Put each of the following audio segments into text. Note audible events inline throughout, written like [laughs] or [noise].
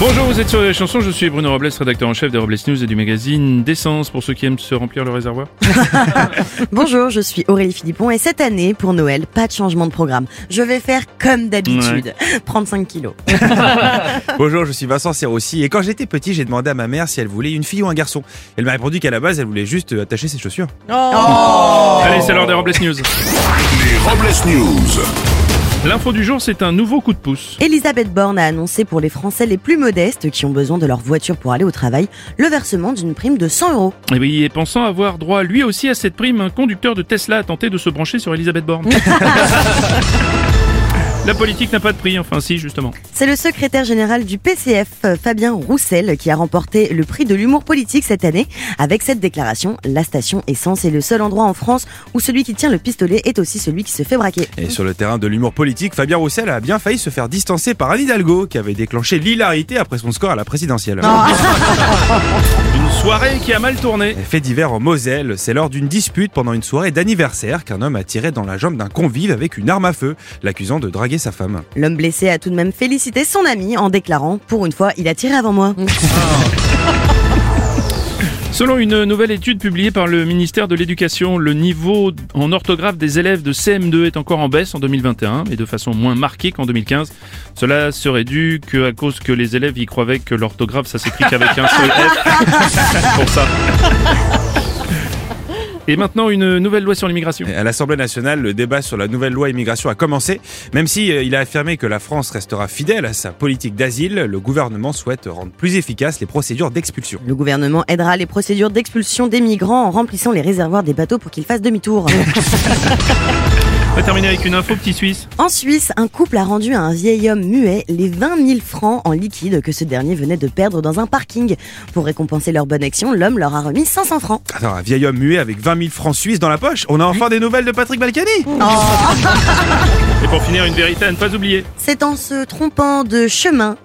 Bonjour, vous êtes sur les chansons, je suis Bruno Robles, rédacteur en chef des Robles News et du magazine D'essence pour ceux qui aiment se remplir le réservoir. [laughs] Bonjour, je suis Aurélie Philippon et cette année, pour Noël, pas de changement de programme. Je vais faire comme d'habitude, prendre [laughs] 5 kilos. [laughs] Bonjour, je suis Vincent Serrossi et quand j'étais petit, j'ai demandé à ma mère si elle voulait une fille ou un garçon. Elle m'a répondu qu'à la base, elle voulait juste attacher ses chaussures. Allez, c'est l'heure des Robles News. Les Robles News. L'info du jour, c'est un nouveau coup de pouce. Elisabeth Borne a annoncé pour les Français les plus modestes qui ont besoin de leur voiture pour aller au travail le versement d'une prime de 100 euros. Et oui, et pensant avoir droit lui aussi à cette prime, un conducteur de Tesla a tenté de se brancher sur Elisabeth Borne. [laughs] La politique n'a pas de prix, enfin si, justement. C'est le secrétaire général du PCF, Fabien Roussel, qui a remporté le prix de l'humour politique cette année. Avec cette déclaration, la station Essence est le seul endroit en France où celui qui tient le pistolet est aussi celui qui se fait braquer. Et sur le terrain de l'humour politique, Fabien Roussel a bien failli se faire distancer par Anne Hidalgo, qui avait déclenché l'hilarité après son score à la présidentielle. [laughs] Soirée qui a mal tourné. Fait divers en Moselle, c'est lors d'une dispute pendant une soirée d'anniversaire qu'un homme a tiré dans la jambe d'un convive avec une arme à feu, l'accusant de draguer sa femme. L'homme blessé a tout de même félicité son ami en déclarant Pour une fois, il a tiré avant moi. Selon une nouvelle étude publiée par le ministère de l'Éducation, le niveau en orthographe des élèves de CM2 est encore en baisse en 2021, mais de façon moins marquée qu'en 2015. Cela serait dû que à cause que les élèves y croyaient que l'orthographe ça s'écrit qu'avec un seul F. [laughs] Pour ça. Et maintenant une nouvelle loi sur l'immigration. À l'Assemblée nationale, le débat sur la nouvelle loi immigration a commencé. Même si euh, il a affirmé que la France restera fidèle à sa politique d'asile, le gouvernement souhaite rendre plus efficaces les procédures d'expulsion. Le gouvernement aidera les procédures d'expulsion des migrants en remplissant les réservoirs des bateaux pour qu'ils fassent demi-tour. [laughs] On va terminer avec une info petit suisse. En Suisse, un couple a rendu à un vieil homme muet les 20 000 francs en liquide que ce dernier venait de perdre dans un parking. Pour récompenser leur bonne action, l'homme leur a remis 500 francs. Attends, un vieil homme muet avec 20 000 francs suisses dans la poche On a enfin des nouvelles de Patrick Balkany Et pour finir, une vérité à ne pas oublier. C'est en se trompant de chemin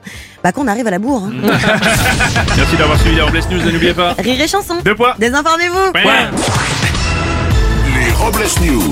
bah, qu'on arrive à la bourre. hein. [laughs] Merci d'avoir suivi les Robles News et n'oubliez pas. Rire et chanson. Deux poids. Désinformez-vous. Ouais. Les Robles News.